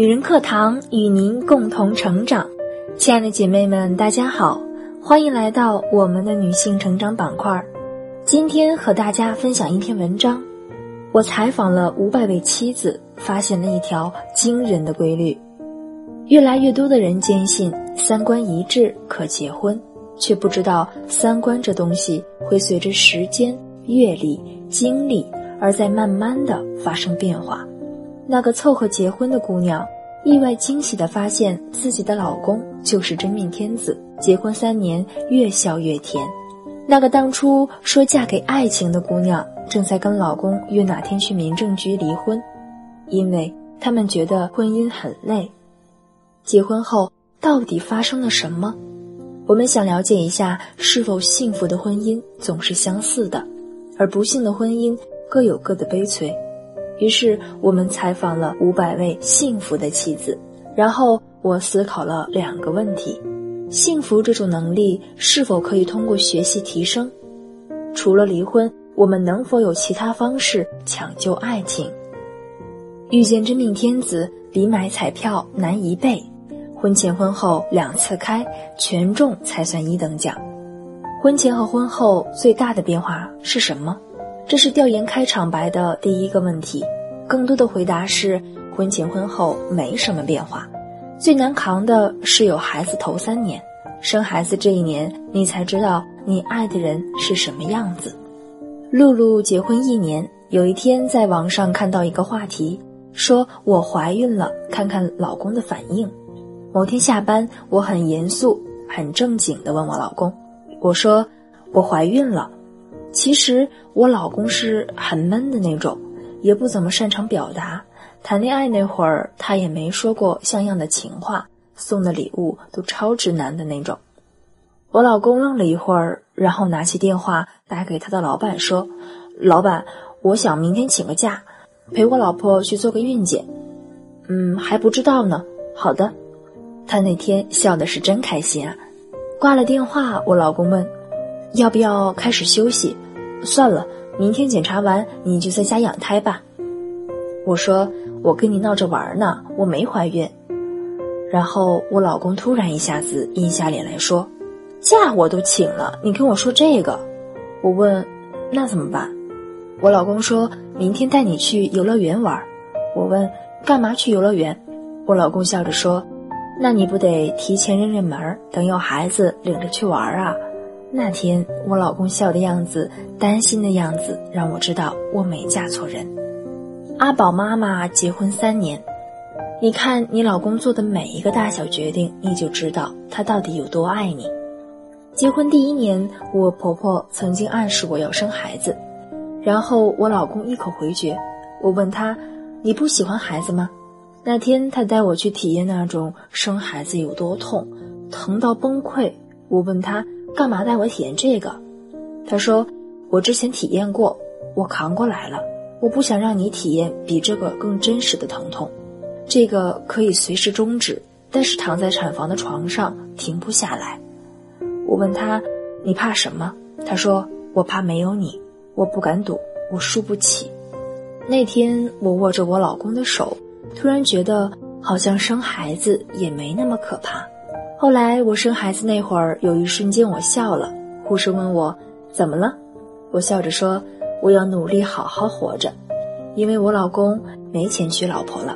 女人课堂与您共同成长，亲爱的姐妹们，大家好，欢迎来到我们的女性成长板块。今天和大家分享一篇文章，我采访了五百位妻子，发现了一条惊人的规律：越来越多的人坚信三观一致可结婚，却不知道三观这东西会随着时间、阅历、经历而在慢慢的发生变化。那个凑合结婚的姑娘，意外惊喜地发现自己的老公就是真命天子，结婚三年越笑越甜。那个当初说嫁给爱情的姑娘，正在跟老公约哪天去民政局离婚，因为他们觉得婚姻很累。结婚后到底发生了什么？我们想了解一下，是否幸福的婚姻总是相似的，而不幸的婚姻各有各的悲催。于是我们采访了五百位幸福的妻子，然后我思考了两个问题：幸福这种能力是否可以通过学习提升？除了离婚，我们能否有其他方式抢救爱情？遇见真命天子比买彩票难一倍，婚前婚后两次开，全中才算一等奖。婚前和婚后最大的变化是什么？这是调研开场白的第一个问题，更多的回答是婚前婚后没什么变化，最难扛的是有孩子头三年，生孩子这一年你才知道你爱的人是什么样子。露露结婚一年，有一天在网上看到一个话题，说我怀孕了，看看老公的反应。某天下班，我很严肃、很正经地问我老公，我说我怀孕了。其实我老公是很闷的那种，也不怎么擅长表达。谈恋爱那会儿，他也没说过像样的情话，送的礼物都超直男的那种。我老公愣了一会儿，然后拿起电话打给他的老板说：“老板，我想明天请个假，陪我老婆去做个孕检。”嗯，还不知道呢。好的，他那天笑的是真开心啊。挂了电话，我老公问。要不要开始休息？算了，明天检查完你就在家养胎吧。我说我跟你闹着玩呢，我没怀孕。然后我老公突然一下子阴下脸来说：“假我都请了，你跟我说这个？”我问：“那怎么办？”我老公说明天带你去游乐园玩。我问：“干嘛去游乐园？”我老公笑着说：“那你不得提前认认门，等有孩子领着去玩啊？”那天我老公笑的样子，担心的样子，让我知道我没嫁错人。阿宝妈妈结婚三年，你看你老公做的每一个大小决定，你就知道他到底有多爱你。结婚第一年，我婆婆曾经暗示我要生孩子，然后我老公一口回绝。我问他：“你不喜欢孩子吗？”那天他带我去体验那种生孩子有多痛，疼到崩溃。我问他。干嘛带我体验这个？他说：“我之前体验过，我扛过来了。我不想让你体验比这个更真实的疼痛。这个可以随时终止，但是躺在产房的床上停不下来。”我问他：“你怕什么？”他说：“我怕没有你，我不敢赌，我输不起。”那天我握着我老公的手，突然觉得好像生孩子也没那么可怕。后来我生孩子那会儿，有一瞬间我笑了。护士问我怎么了，我笑着说我要努力好好活着，因为我老公没钱娶老婆了。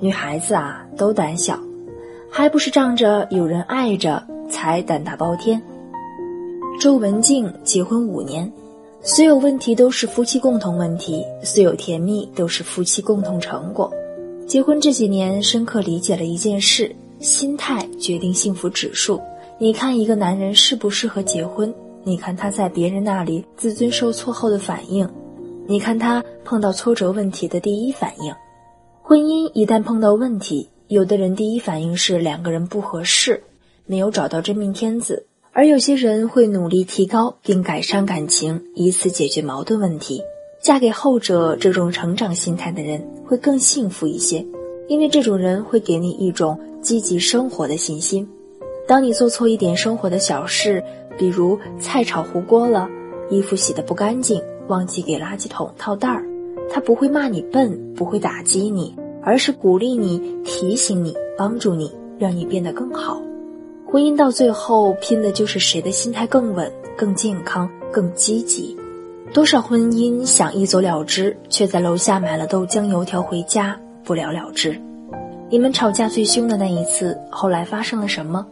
女孩子啊都胆小，还不是仗着有人爱着才胆大包天。周文静结婚五年，所有问题都是夫妻共同问题，所有甜蜜都是夫妻共同成果。结婚这几年，深刻理解了一件事。心态决定幸福指数。你看一个男人适不适合结婚？你看他在别人那里自尊受挫后的反应，你看他碰到挫折问题的第一反应。婚姻一旦碰到问题，有的人第一反应是两个人不合适，没有找到真命天子；而有些人会努力提高并改善感情，以此解决矛盾问题。嫁给后者这种成长心态的人会更幸福一些，因为这种人会给你一种。积极生活的信心。当你做错一点生活的小事，比如菜炒糊锅了，衣服洗得不干净，忘记给垃圾桶套袋儿，他不会骂你笨，不会打击你，而是鼓励你、提醒你、帮助你，让你变得更好。婚姻到最后拼的就是谁的心态更稳、更健康、更积极。多少婚姻想一走了之，却在楼下买了豆浆油条回家，不了了之。你们吵架最凶的那一次，后来发生了什么？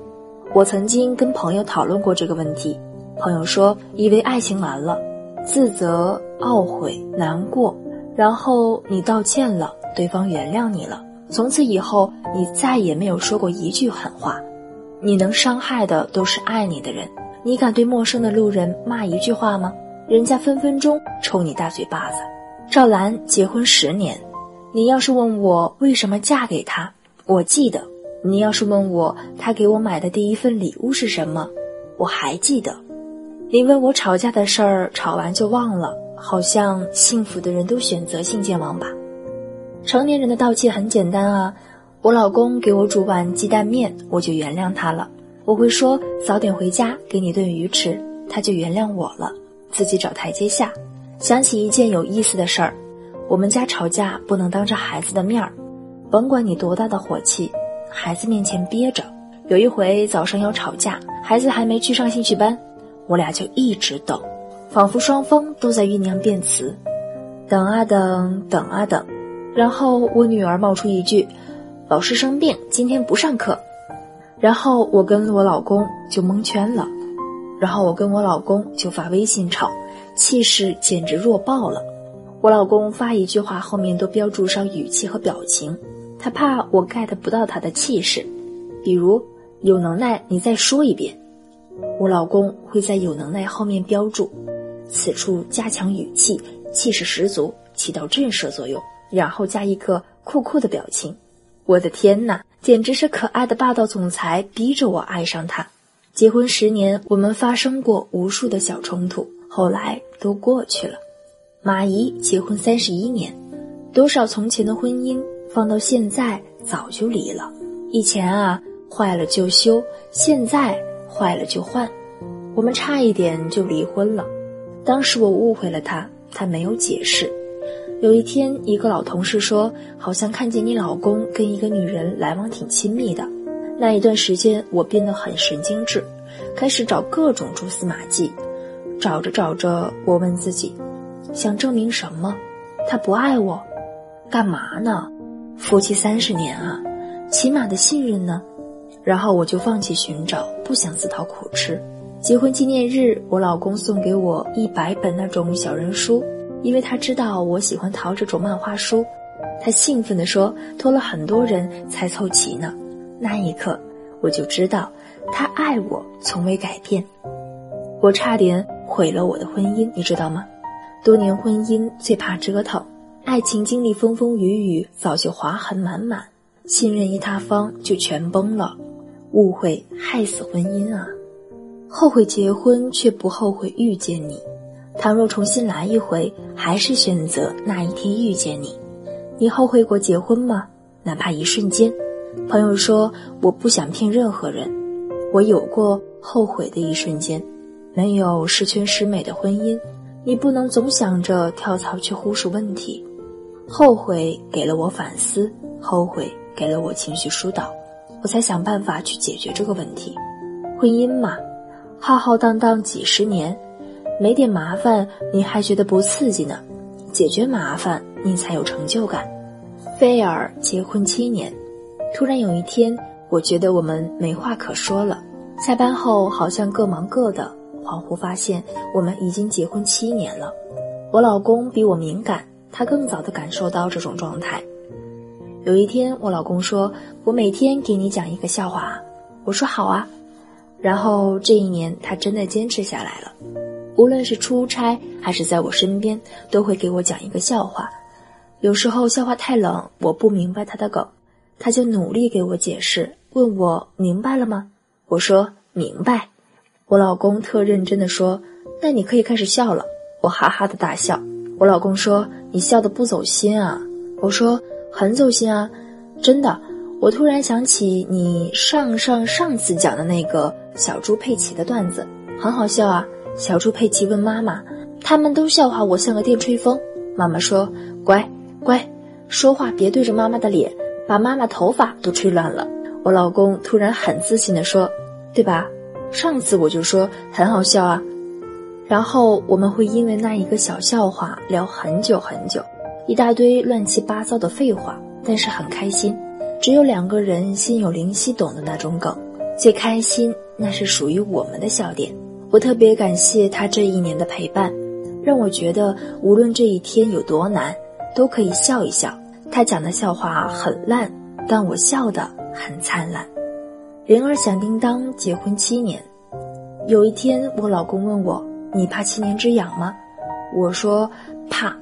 我曾经跟朋友讨论过这个问题，朋友说，以为爱情完了，自责、懊悔、难过，然后你道歉了，对方原谅你了，从此以后你再也没有说过一句狠话。你能伤害的都是爱你的人，你敢对陌生的路人骂一句话吗？人家分分钟抽你大嘴巴子。赵兰结婚十年。你要是问我为什么嫁给他，我记得；你要是问我他给我买的第一份礼物是什么，我还记得。你问我吵架的事儿，吵完就忘了，好像幸福的人都选择性健忘吧。成年人的道歉很简单啊，我老公给我煮碗鸡蛋面，我就原谅他了。我会说早点回家给你炖鱼吃，他就原谅我了，自己找台阶下。想起一件有意思的事儿。我们家吵架不能当着孩子的面儿，甭管你多大的火气，孩子面前憋着。有一回早上要吵架，孩子还没去上兴趣班，我俩就一直等，仿佛双方都在酝酿辩词，等啊等，等啊等，然后我女儿冒出一句：“老师生病，今天不上课。”然后我跟我老公就蒙圈了，然后我跟我老公就发微信吵，气势简直弱爆了。我老公发一句话后面都标注上语气和表情，他怕我 get 不到他的气势。比如有能耐你再说一遍，我老公会在有能耐后面标注，此处加强语气，气势十足，起到震慑作用，然后加一个酷酷的表情。我的天哪，简直是可爱的霸道总裁，逼着我爱上他。结婚十年，我们发生过无数的小冲突，后来都过去了。马姨结婚三十一年，多少从前的婚姻放到现在早就离了。以前啊，坏了就修，现在坏了就换。我们差一点就离婚了。当时我误会了他，他没有解释。有一天，一个老同事说，好像看见你老公跟一个女人来往挺亲密的。那一段时间，我变得很神经质，开始找各种蛛丝马迹。找着找着，我问自己。想证明什么？他不爱我，干嘛呢？夫妻三十年啊，起码的信任呢？然后我就放弃寻找，不想自讨苦吃。结婚纪念日，我老公送给我一百本那种小人书，因为他知道我喜欢淘这种漫画书。他兴奋地说：“托了很多人才凑齐呢。”那一刻，我就知道他爱我，从未改变。我差点毁了我的婚姻，你知道吗？多年婚姻最怕折腾，爱情经历风风雨雨，早就划痕满满，信任一塌方就全崩了，误会害死婚姻啊！后悔结婚却不后悔遇见你，倘若重新来一回，还是选择那一天遇见你。你后悔过结婚吗？哪怕一瞬间。朋友说我不想骗任何人，我有过后悔的一瞬间，没有十全十美的婚姻。你不能总想着跳槽去忽视问题，后悔给了我反思，后悔给了我情绪疏导，我才想办法去解决这个问题。婚姻嘛，浩浩荡荡几十年，没点麻烦你还觉得不刺激呢，解决麻烦你才有成就感。菲尔结婚七年，突然有一天，我觉得我们没话可说了，下班后好像各忙各的。恍惚发现，我们已经结婚七年了。我老公比我敏感，他更早的感受到这种状态。有一天，我老公说：“我每天给你讲一个笑话。”我说：“好啊。”然后这一年，他真的坚持下来了。无论是出差还是在我身边，都会给我讲一个笑话。有时候笑话太冷，我不明白他的梗，他就努力给我解释，问我明白了吗？我说明白。我老公特认真的说：“那你可以开始笑了。”我哈哈的大笑。我老公说：“你笑的不走心啊。”我说：“很走心啊，真的。”我突然想起你上上上次讲的那个小猪佩奇的段子，很好笑啊。小猪佩奇问妈妈：“他们都笑话我像个电吹风。”妈妈说：“乖乖，说话别对着妈妈的脸，把妈妈头发都吹乱了。我老公突然很自信地说：“对吧？上次我就说很好笑啊。”然后我们会因为那一个小笑话聊很久很久，一大堆乱七八糟的废话，但是很开心。只有两个人心有灵犀懂的那种梗，最开心那是属于我们的笑点。我特别感谢他这一年的陪伴，让我觉得无论这一天有多难，都可以笑一笑。他讲的笑话很烂，但我笑得很灿烂。铃儿响叮当，结婚七年。有一天，我老公问我：“你怕七年之痒吗？”我说：“怕。”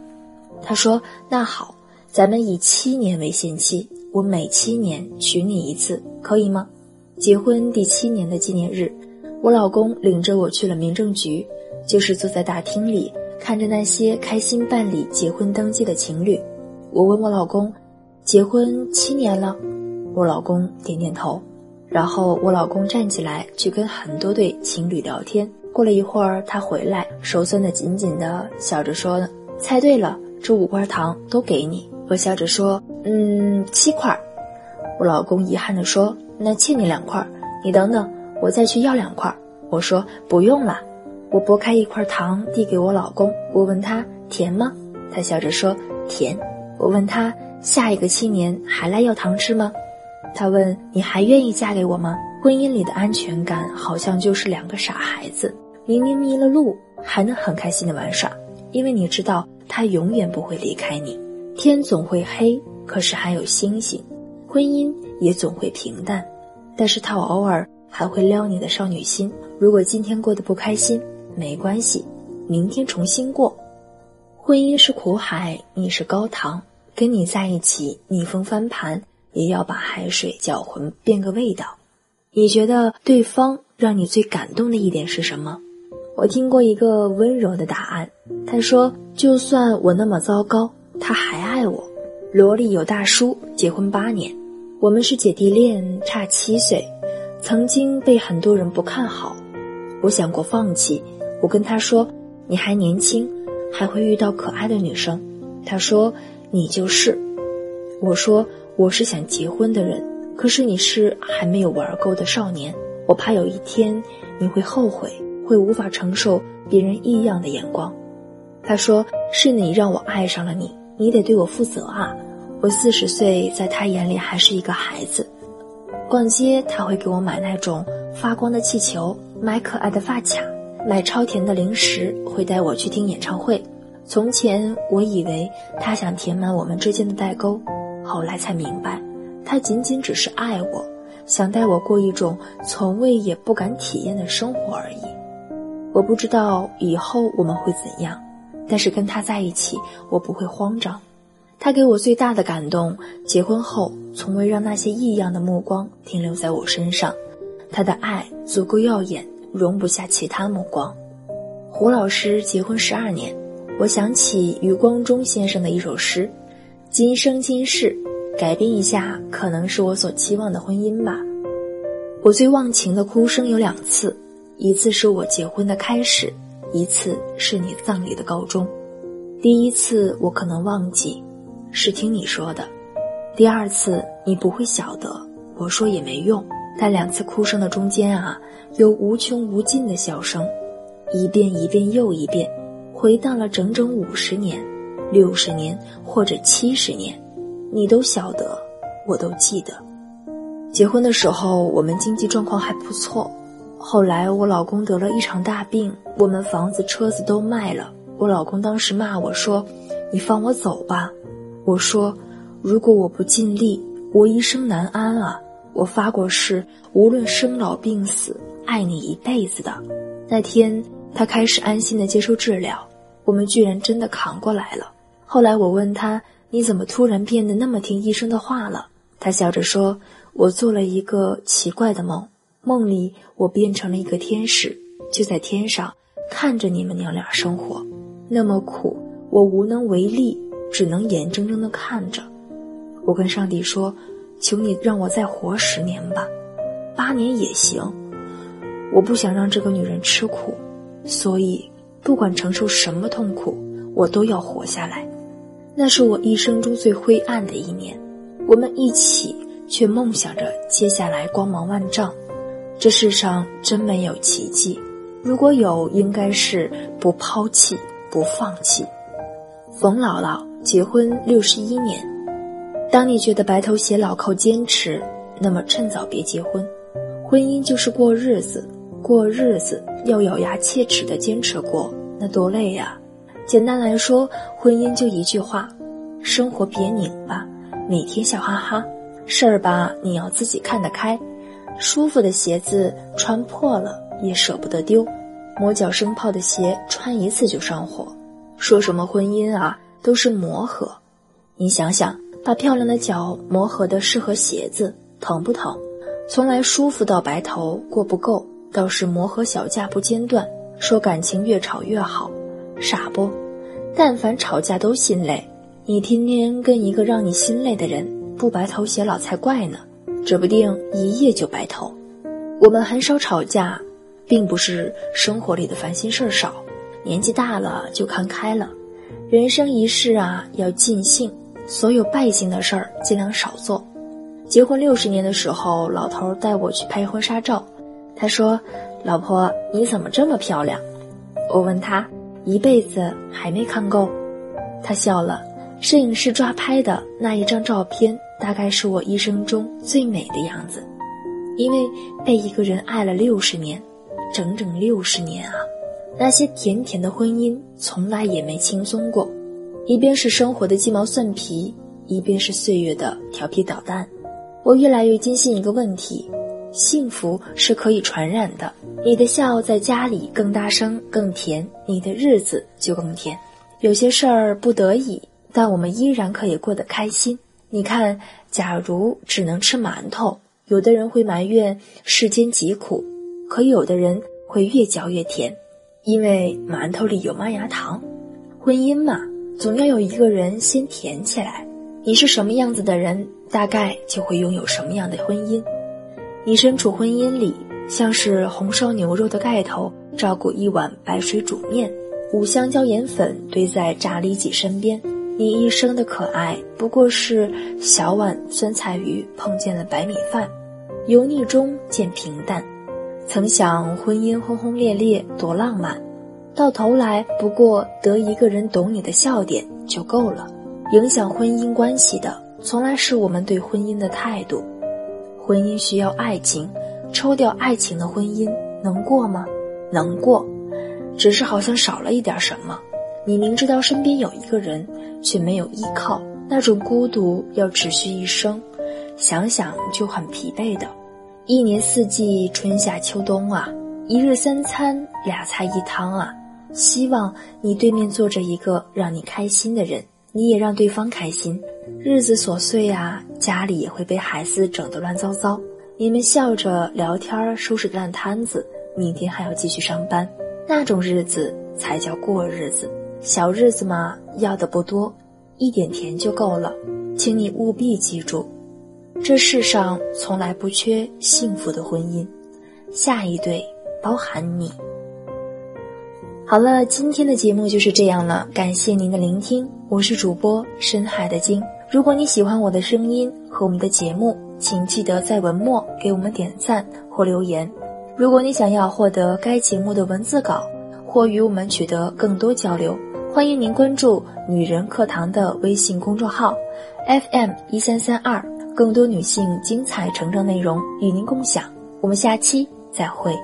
他说：“那好，咱们以七年为限期。”我每七年娶你一次，可以吗？结婚第七年的纪念日，我老公领着我去了民政局，就是坐在大厅里看着那些开心办理结婚登记的情侣。我问我老公：“结婚七年了？”我老公点点头。然后我老公站起来去跟很多对情侣聊天。过了一会儿，他回来，手攥得紧紧的，笑着说：“猜对了，这五块糖都给你。”我笑着说：“嗯，七块。”我老公遗憾地说：“那欠你两块，你等等，我再去要两块。”我说：“不用了。”我剥开一块糖递给我老公，我问他甜吗？他笑着说：“甜。”我问他：“下一个七年还来要糖吃吗？”他问：“你还愿意嫁给我吗？”婚姻里的安全感好像就是两个傻孩子，明明迷了路，还能很开心的玩耍，因为你知道他永远不会离开你。天总会黑，可是还有星星；婚姻也总会平淡，但是他偶尔还会撩你的少女心。如果今天过得不开心，没关系，明天重新过。婚姻是苦海，你是高堂，跟你在一起，逆风翻盘也要把海水搅浑，变个味道。你觉得对方让你最感动的一点是什么？我听过一个温柔的答案，他说：“就算我那么糟糕。”他还爱我，萝莉有大叔，结婚八年，我们是姐弟恋，差七岁，曾经被很多人不看好，我想过放弃。我跟他说：“你还年轻，还会遇到可爱的女生。”他说：“你就是。”我说：“我是想结婚的人，可是你是还没有玩够的少年，我怕有一天你会后悔，会无法承受别人异样的眼光。”他说：“是你让我爱上了你。”你得对我负责啊！我四十岁，在他眼里还是一个孩子。逛街，他会给我买那种发光的气球，买可爱的发卡，买超甜的零食，会带我去听演唱会。从前我以为他想填满我们之间的代沟，后来才明白，他仅仅只是爱我，想带我过一种从未也不敢体验的生活而已。我不知道以后我们会怎样。但是跟他在一起，我不会慌张。他给我最大的感动，结婚后从未让那些异样的目光停留在我身上。他的爱足够耀眼，容不下其他目光。胡老师结婚十二年，我想起余光中先生的一首诗：“今生今世，改变一下，可能是我所期望的婚姻吧。”我最忘情的哭声有两次，一次是我结婚的开始。一次是你葬礼的告终，第一次我可能忘记，是听你说的；第二次你不会晓得，我说也没用。但两次哭声的中间啊，有无穷无尽的笑声，一遍一遍又一遍，回荡了整整五十年、六十年或者七十年，你都晓得，我都记得。结婚的时候，我们经济状况还不错。后来我老公得了一场大病，我们房子车子都卖了。我老公当时骂我说：“你放我走吧。”我说：“如果我不尽力，我一生难安啊！我发过誓，无论生老病死，爱你一辈子的。”那天他开始安心的接受治疗，我们居然真的扛过来了。后来我问他：“你怎么突然变得那么听医生的话了？”他笑着说：“我做了一个奇怪的梦。”梦里，我变成了一个天使，就在天上看着你们娘俩生活，那么苦，我无能为力，只能眼睁睁的看着。我跟上帝说：“求你让我再活十年吧，八年也行。我不想让这个女人吃苦，所以不管承受什么痛苦，我都要活下来。”那是我一生中最灰暗的一年。我们一起，却梦想着接下来光芒万丈。这世上真没有奇迹，如果有，应该是不抛弃、不放弃。冯姥姥结婚六十一年，当你觉得白头偕老靠坚持，那么趁早别结婚。婚姻就是过日子，过日子要咬牙切齿的坚持过，那多累呀！简单来说，婚姻就一句话：生活别拧巴，每天笑哈哈。事儿吧，你要自己看得开。舒服的鞋子穿破了也舍不得丢，磨脚生泡的鞋穿一次就上火。说什么婚姻啊，都是磨合。你想想，把漂亮的脚磨合的适合鞋子，疼不疼？从来舒服到白头过不够，倒是磨合小架不间断。说感情越吵越好。傻不？但凡吵架都心累，你天天跟一个让你心累的人不白头偕老才怪呢，指不定一夜就白头。我们很少吵架，并不是生活里的烦心事儿少，年纪大了就看开了。人生一世啊，要尽兴，所有败兴的事儿尽量少做。结婚六十年的时候，老头带我去拍婚纱照，他说：“老婆，你怎么这么漂亮？”我问他。一辈子还没看够，他笑了。摄影师抓拍的那一张照片，大概是我一生中最美的样子，因为被一个人爱了六十年，整整六十年啊！那些甜甜的婚姻，从来也没轻松过，一边是生活的鸡毛蒜皮，一边是岁月的调皮捣蛋。我越来越坚信一个问题。幸福是可以传染的，你的笑在家里更大声、更甜，你的日子就更甜。有些事儿不得已，但我们依然可以过得开心。你看，假如只能吃馒头，有的人会埋怨世间疾苦，可有的人会越嚼越甜，因为馒头里有麦芽糖。婚姻嘛，总要有一个人先甜起来。你是什么样子的人，大概就会拥有什么样的婚姻。你身处婚姻里，像是红烧牛肉的盖头照顾一碗白水煮面，五香椒盐粉堆在炸里脊身边。你一生的可爱，不过是小碗酸菜鱼碰见了白米饭，油腻中见平淡。曾想婚姻轰轰烈烈多浪漫，到头来不过得一个人懂你的笑点就够了。影响婚姻关系的，从来是我们对婚姻的态度。婚姻需要爱情，抽掉爱情的婚姻能过吗？能过，只是好像少了一点什么。你明知道身边有一个人，却没有依靠，那种孤独要持续一生，想想就很疲惫的。一年四季，春夏秋冬啊，一日三餐，俩菜一汤啊。希望你对面坐着一个让你开心的人，你也让对方开心。日子琐碎呀，家里也会被孩子整得乱糟糟。你们笑着聊天，收拾烂摊子，明天还要继续上班，那种日子才叫过日子。小日子嘛，要的不多，一点甜就够了。请你务必记住，这世上从来不缺幸福的婚姻，下一对包含你。好了，今天的节目就是这样了，感谢您的聆听，我是主播深海的鲸。如果你喜欢我的声音和我们的节目，请记得在文末给我们点赞或留言。如果你想要获得该节目的文字稿或与我们取得更多交流，欢迎您关注“女人课堂”的微信公众号 FM 一三三二，更多女性精彩成长内容与您共享。我们下期再会。